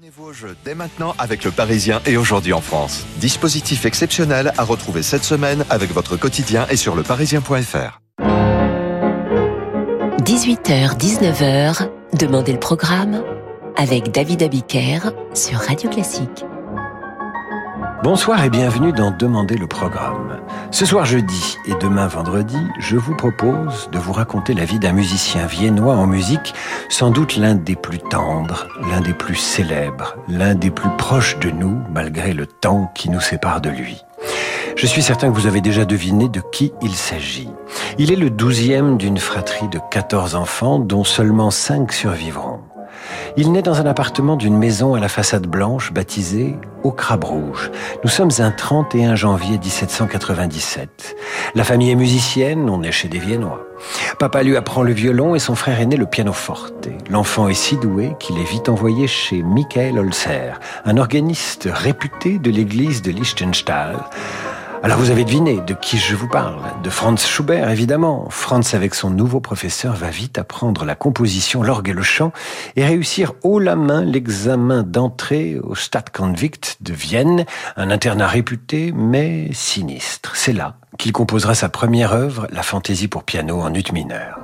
Abonnez-vous dès maintenant avec le Parisien et aujourd'hui en France. Dispositif exceptionnel à retrouver cette semaine avec votre quotidien et sur leparisien.fr. 18h, 19h, Demandez le programme avec David Abiker sur Radio Classique. Bonsoir et bienvenue dans Demander le programme. Ce soir jeudi et demain vendredi, je vous propose de vous raconter la vie d'un musicien viennois en musique, sans doute l'un des plus tendres, l'un des plus célèbres, l'un des plus proches de nous, malgré le temps qui nous sépare de lui. Je suis certain que vous avez déjà deviné de qui il s'agit. Il est le douzième d'une fratrie de 14 enfants, dont seulement cinq survivront. Il naît dans un appartement d'une maison à la façade blanche baptisée Au Crabe Rouge. Nous sommes un 31 janvier 1797. La famille est musicienne, on est chez des Viennois. Papa lui apprend le violon et son frère aîné le pianoforte. L'enfant est si doué qu'il est vite envoyé chez Michael Holzer, un organiste réputé de l'église de Liechtenstein. Alors vous avez deviné de qui je vous parle. De Franz Schubert, évidemment. Franz, avec son nouveau professeur, va vite apprendre la composition, l'orgue et le chant et réussir haut la main l'examen d'entrée au Stadtkonvikt de Vienne, un internat réputé mais sinistre. C'est là qu'il composera sa première œuvre, la fantaisie pour piano en ut mineur.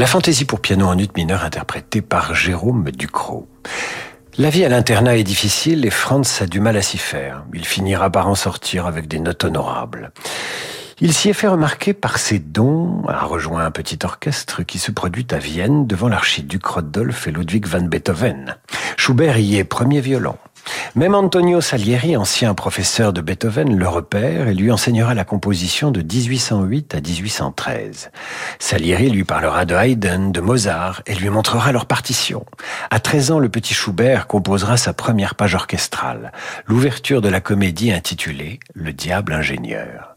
La fantaisie pour piano en ut mineur interprétée par Jérôme Ducrot. La vie à l'internat est difficile et Franz a du mal à s'y faire. Il finira par en sortir avec des notes honorables. Il s'y est fait remarquer par ses dons, a rejoint un petit orchestre qui se produit à Vienne devant l'archiduc Rodolphe et Ludwig van Beethoven. Schubert y est premier violon. Même Antonio Salieri, ancien professeur de Beethoven, le repère et lui enseignera la composition de 1808 à 1813. Salieri lui parlera de Haydn, de Mozart et lui montrera leur partition. À 13 ans, le petit Schubert composera sa première page orchestrale, l'ouverture de la comédie intitulée Le diable ingénieur.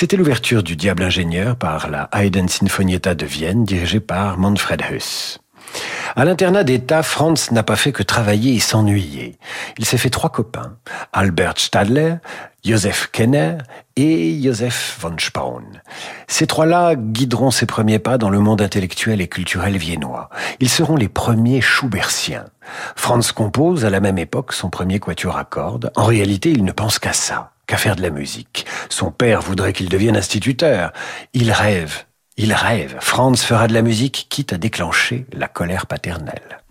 C'était l'ouverture du Diable ingénieur par la Haydn Sinfonietta de Vienne dirigée par Manfred Huss. À l'internat d'État, Franz n'a pas fait que travailler et s'ennuyer. Il s'est fait trois copains. Albert Stadler, Joseph Kenner et Joseph von Spaun. Ces trois-là guideront ses premiers pas dans le monde intellectuel et culturel viennois. Ils seront les premiers Schubertiens. Franz compose à la même époque son premier quatuor à cordes. En réalité, il ne pense qu'à ça qu'à faire de la musique. Son père voudrait qu'il devienne instituteur. Il rêve, il rêve. Franz fera de la musique quitte à déclencher la colère paternelle.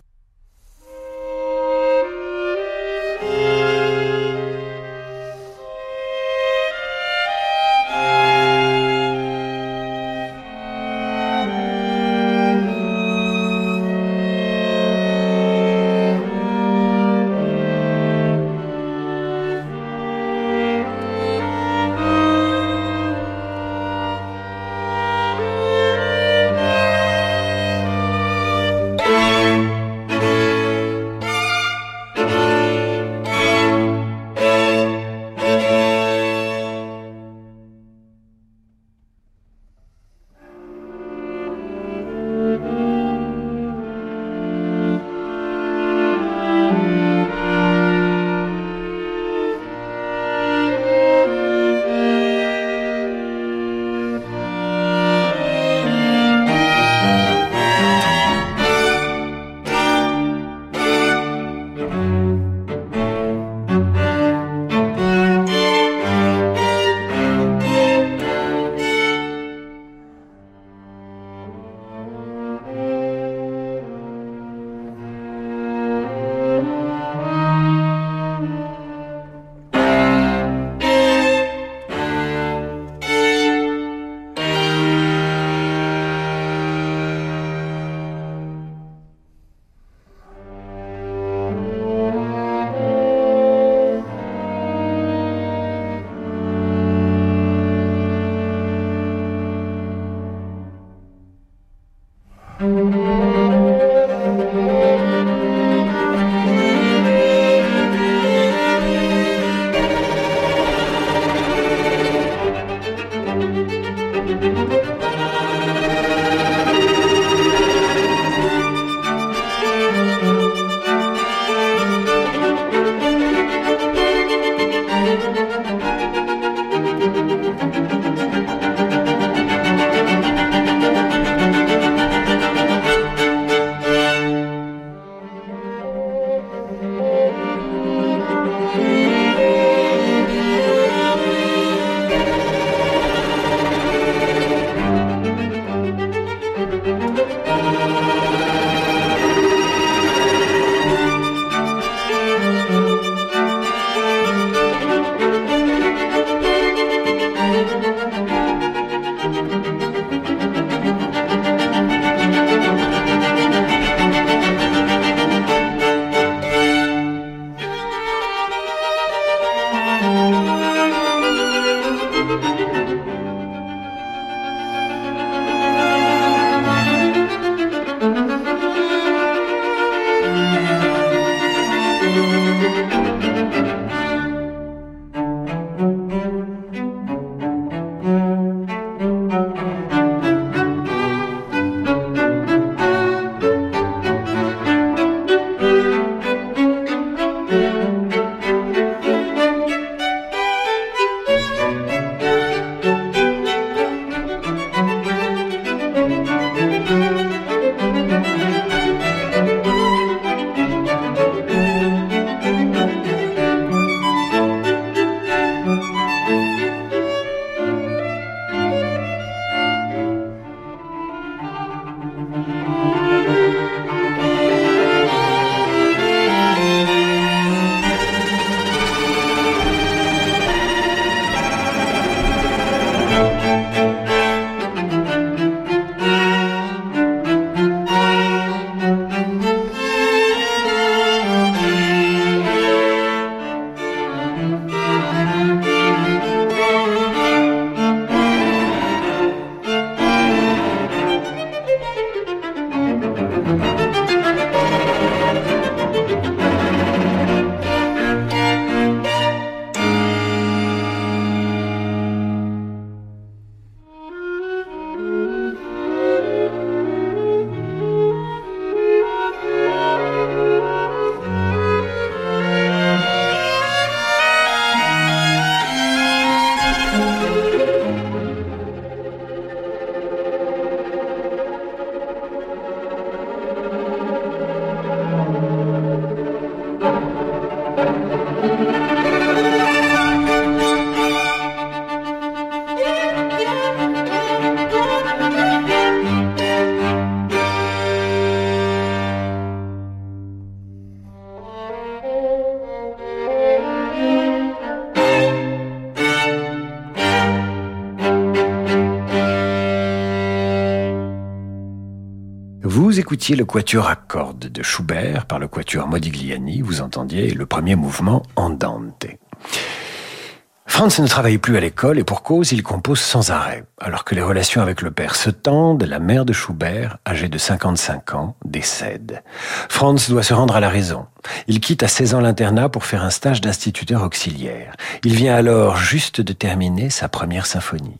Le quatuor à cordes de Schubert par le quatuor Modigliani, vous entendiez le premier mouvement Andante. Franz ne travaille plus à l'école et pour cause, il compose sans arrêt. Alors que les relations avec le père se tendent, la mère de Schubert, âgée de 55 ans, décède. Franz doit se rendre à la raison. Il quitte à 16 ans l'internat pour faire un stage d'instituteur auxiliaire. Il vient alors juste de terminer sa première symphonie.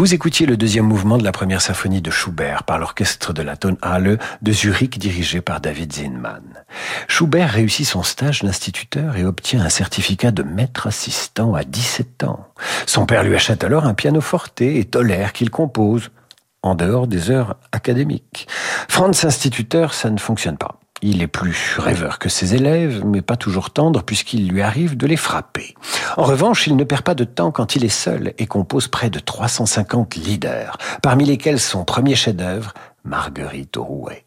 Vous écoutiez le deuxième mouvement de la première symphonie de Schubert par l'orchestre de la Tonhalle de Zurich dirigé par David Zinman. Schubert réussit son stage d'instituteur et obtient un certificat de maître assistant à 17 ans. Son père lui achète alors un piano forte et tolère qu'il compose en dehors des heures académiques. Franz instituteur, ça ne fonctionne pas. Il est plus rêveur que ses élèves, mais pas toujours tendre puisqu'il lui arrive de les frapper. En revanche, il ne perd pas de temps quand il est seul et compose près de 350 leaders, parmi lesquels son premier chef-d'œuvre, Marguerite rouet.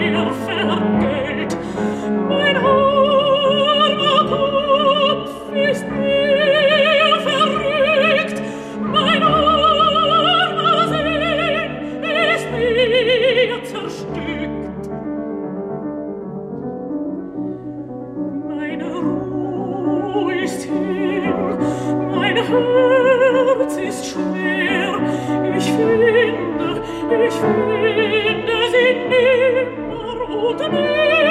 ich finde, sie nimmer und nimmer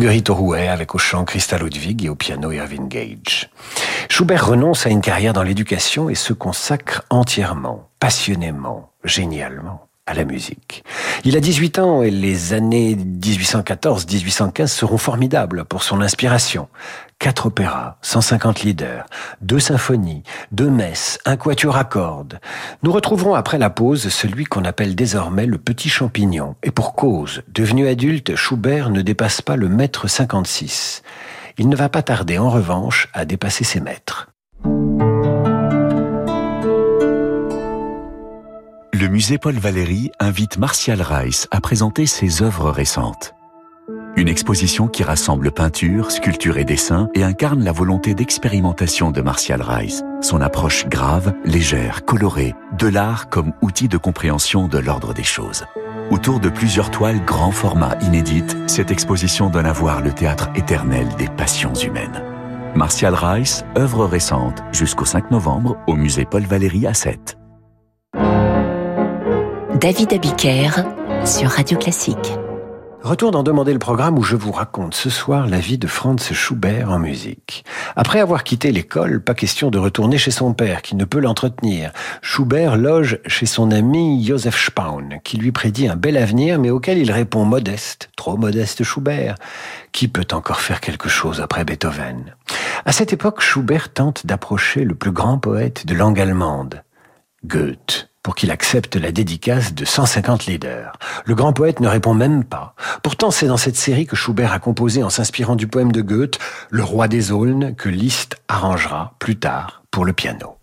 Marguerite rouet avec au chant Christa Ludwig et au piano Irving Gage. Schubert renonce à une carrière dans l'éducation et se consacre entièrement, passionnément, génialement à la musique. Il a 18 ans et les années 1814-1815 seront formidables pour son inspiration. Quatre opéras, 150 leaders, deux symphonies, deux messes, un quatuor à cordes. Nous retrouverons après la pause celui qu'on appelle désormais le petit champignon. Et pour cause, devenu adulte, Schubert ne dépasse pas le mètre 56. Il ne va pas tarder en revanche à dépasser ses maîtres. Le musée Paul Valéry invite Martial Reiss à présenter ses œuvres récentes. Une exposition qui rassemble peinture, sculpture et dessin et incarne la volonté d'expérimentation de Martial Reiss, son approche grave, légère, colorée, de l'art comme outil de compréhension de l'ordre des choses. Autour de plusieurs toiles grand format inédites, cette exposition donne à voir le théâtre éternel des passions humaines. Martial Rice, œuvre récente, jusqu'au 5 novembre au musée Paul Valéry à 7. David Abiker sur Radio Classique. Retour d'en demander le programme où je vous raconte ce soir la vie de Franz Schubert en musique. Après avoir quitté l'école, pas question de retourner chez son père qui ne peut l'entretenir. Schubert loge chez son ami Joseph Spaun qui lui prédit un bel avenir mais auquel il répond modeste, trop modeste Schubert. Qui peut encore faire quelque chose après Beethoven? À cette époque, Schubert tente d'approcher le plus grand poète de langue allemande, Goethe pour qu'il accepte la dédicace de 150 leaders. Le grand poète ne répond même pas. Pourtant, c'est dans cette série que Schubert a composé en s'inspirant du poème de Goethe, Le roi des aulnes, que Liszt arrangera plus tard pour le piano.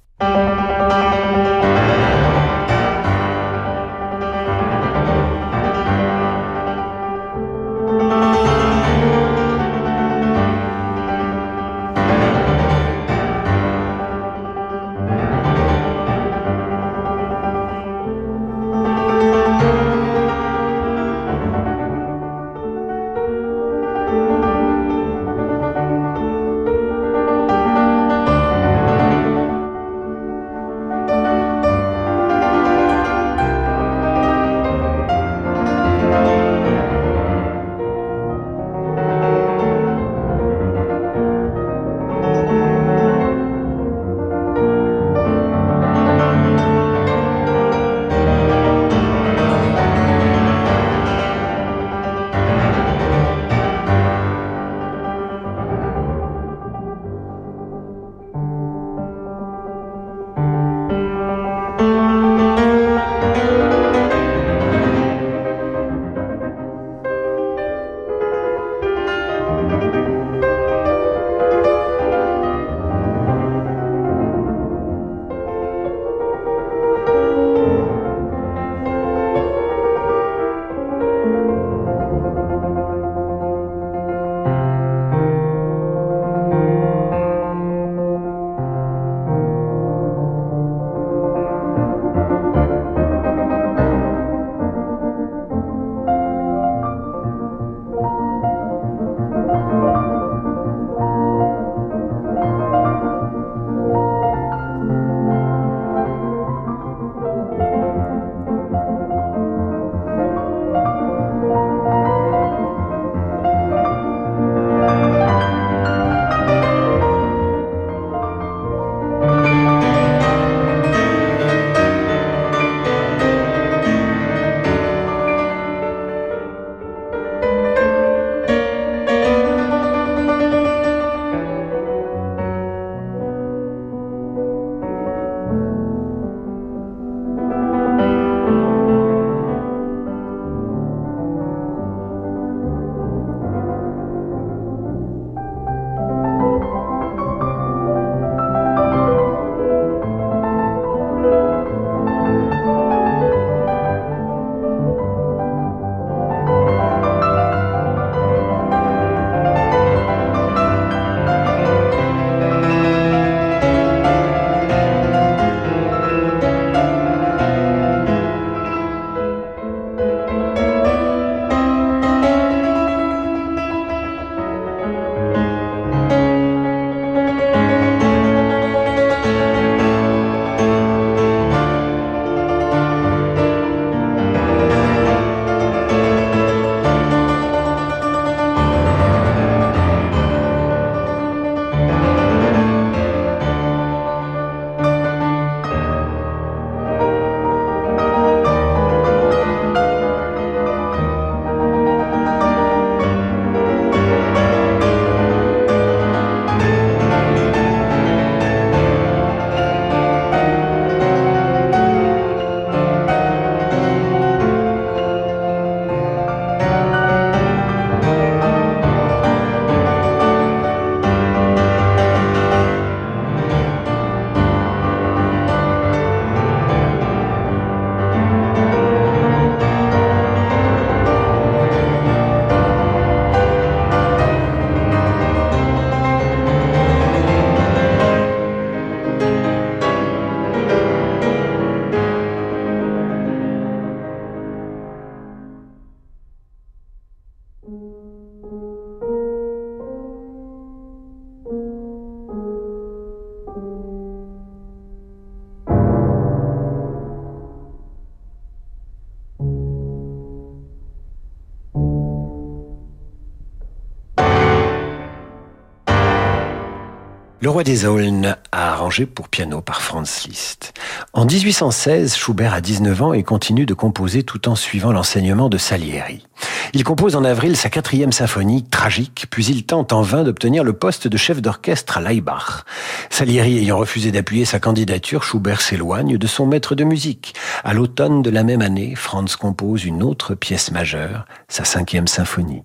Le roi des Aulnes a arrangé pour piano par Franz Liszt. En 1816, Schubert a 19 ans et continue de composer tout en suivant l'enseignement de Salieri. Il compose en avril sa quatrième symphonie, tragique, puis il tente en vain d'obtenir le poste de chef d'orchestre à Leibach. Salieri ayant refusé d'appuyer sa candidature, Schubert s'éloigne de son maître de musique. À l'automne de la même année, Franz compose une autre pièce majeure, sa cinquième symphonie.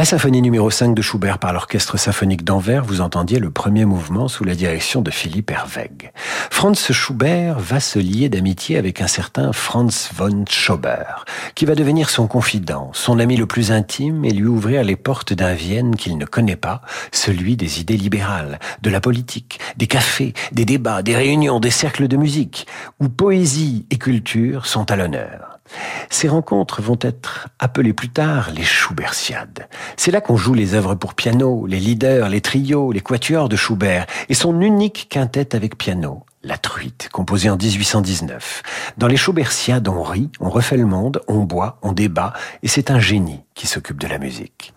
La symphonie numéro 5 de Schubert par l'Orchestre symphonique d'Anvers, vous entendiez le premier mouvement sous la direction de Philippe Herweg. Franz Schubert va se lier d'amitié avec un certain Franz von Schober, qui va devenir son confident, son ami le plus intime et lui ouvrir les portes d'un Vienne qu'il ne connaît pas, celui des idées libérales, de la politique, des cafés, des débats, des réunions, des cercles de musique, où poésie et culture sont à l'honneur. Ces rencontres vont être appelées plus tard les Schubertiades. C'est là qu'on joue les œuvres pour piano, les leaders, les trios, les quatuors de Schubert et son unique quintette avec piano, La Truite, composée en 1819. Dans les Schubertiades, on rit, on refait le monde, on boit, on débat et c'est un génie qui s'occupe de la musique.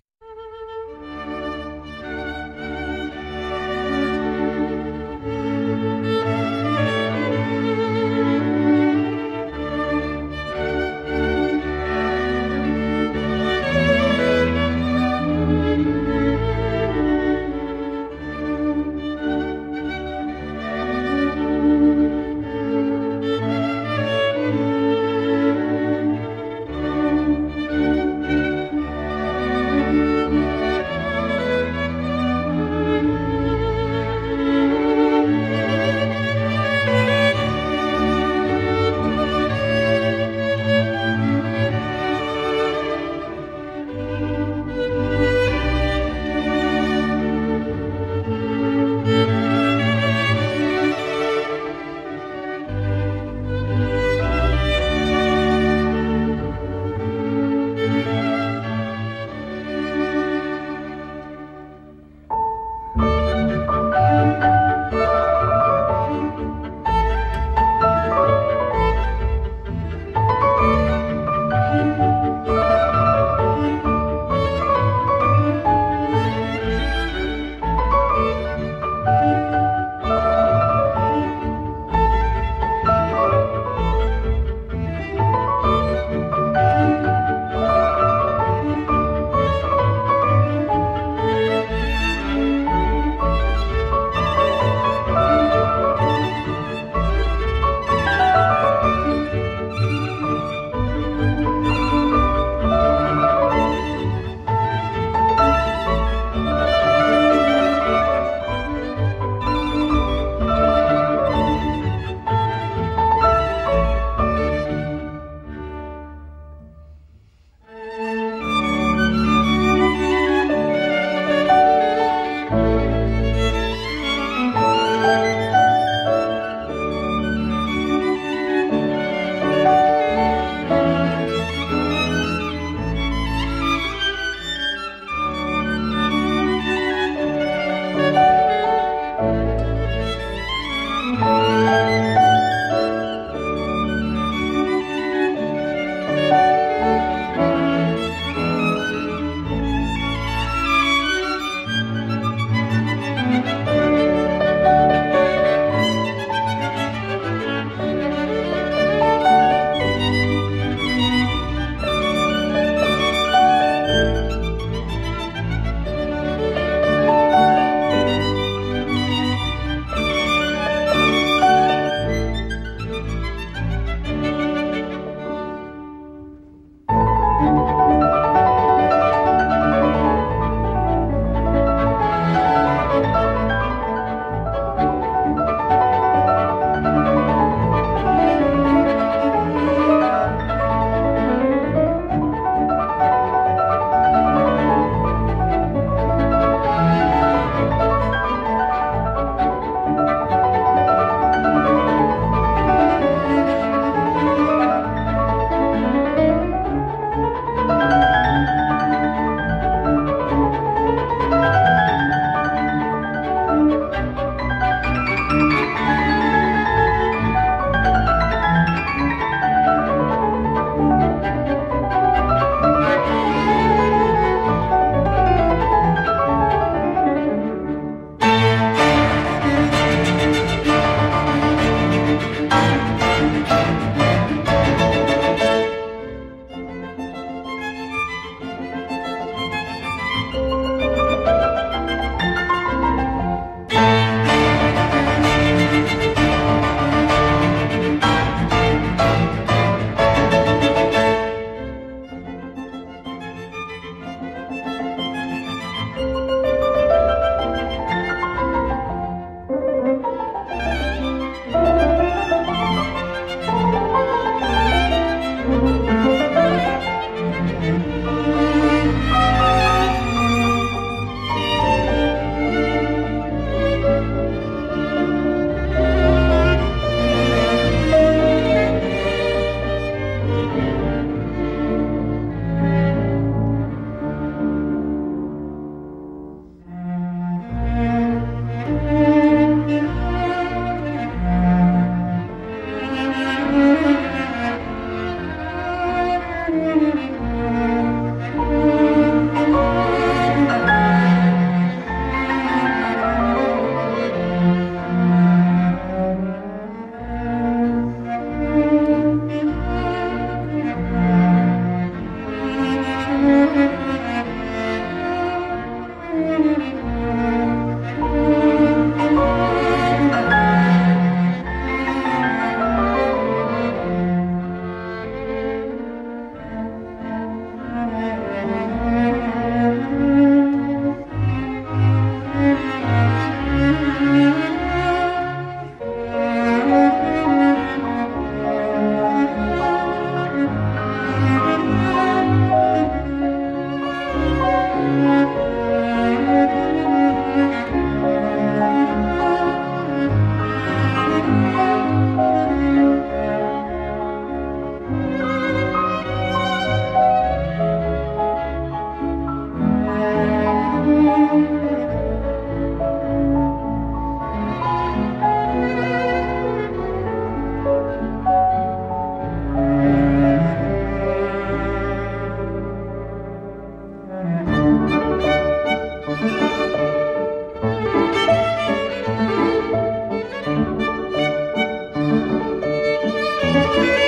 Música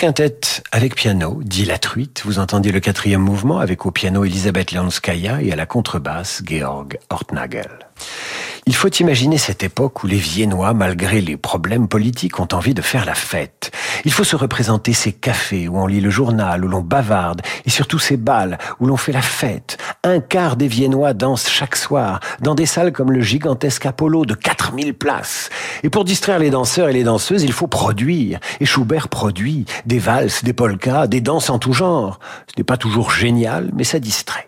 quintet avec piano, dit la truite. Vous entendiez le quatrième mouvement avec au piano Elisabeth Leonskaya et à la contrebasse Georg Ortnagel. Il faut imaginer cette époque où les Viennois, malgré les problèmes politiques, ont envie de faire la fête. Il faut se représenter ces cafés où on lit le journal, où l'on bavarde, et surtout ces bals où l'on fait la fête. Un quart des Viennois dansent chaque soir, dans des salles comme le gigantesque Apollo de 4000 places. Et pour distraire les danseurs et les danseuses, il faut produire. Et Schubert produit des valses, des polkas, des danses en tout genre. Ce n'est pas toujours génial, mais ça distrait.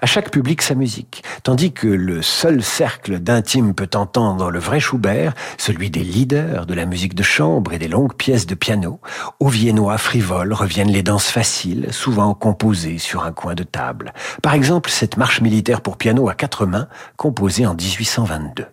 À chaque public sa musique, tandis que le seul cercle d'intime peut entendre le vrai Schubert, celui des leaders de la musique de chambre et des longues pièces de piano, aux viennois frivoles reviennent les danses faciles, souvent composées sur un coin de table. Par exemple, cette marche militaire pour piano à quatre mains, composée en 1822.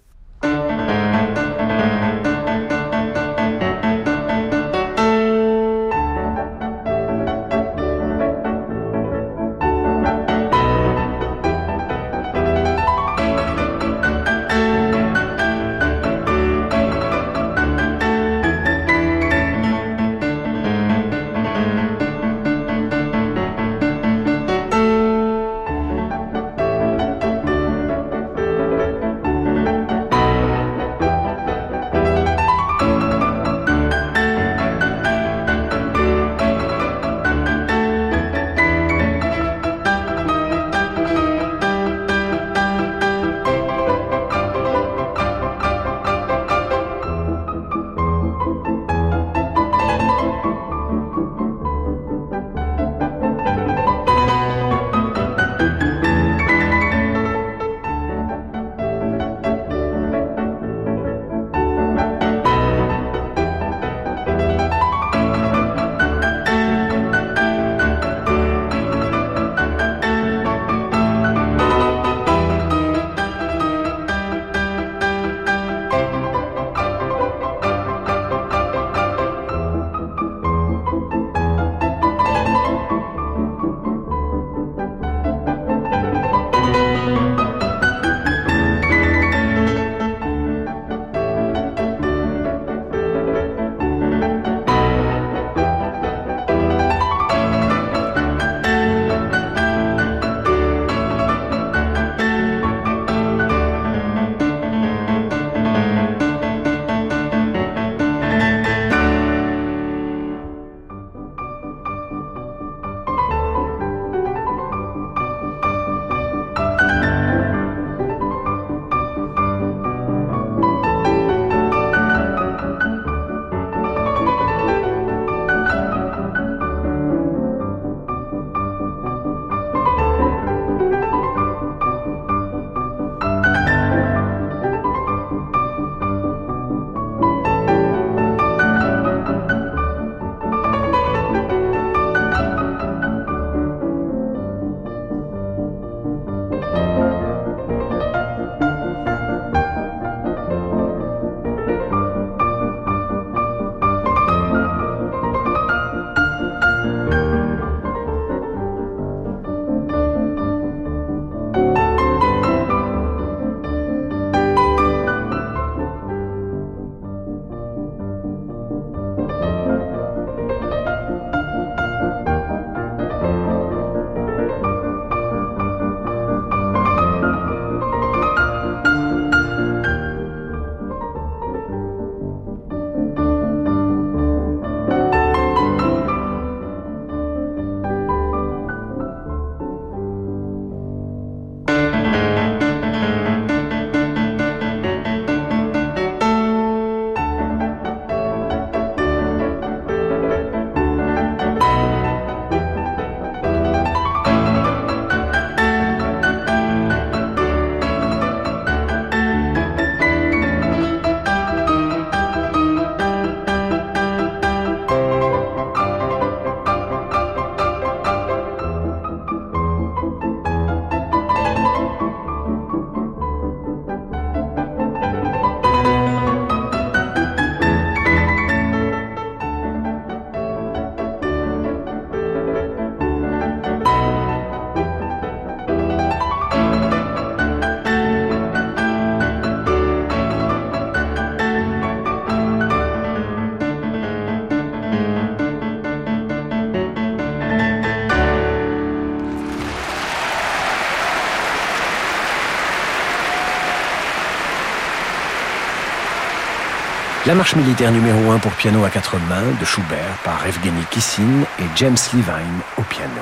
La marche militaire numéro 1 pour piano à quatre mains de Schubert par Evgeny Kissin et James Levine au piano.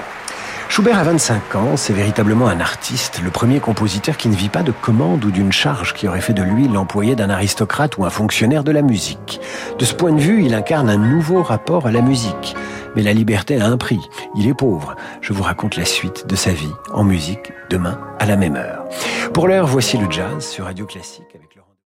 Schubert a 25 ans, c'est véritablement un artiste, le premier compositeur qui ne vit pas de commande ou d'une charge qui aurait fait de lui l'employé d'un aristocrate ou un fonctionnaire de la musique. De ce point de vue, il incarne un nouveau rapport à la musique. Mais la liberté a un prix. Il est pauvre. Je vous raconte la suite de sa vie en musique demain à la même heure. Pour l'heure, voici le jazz sur Radio Classique avec Laurent.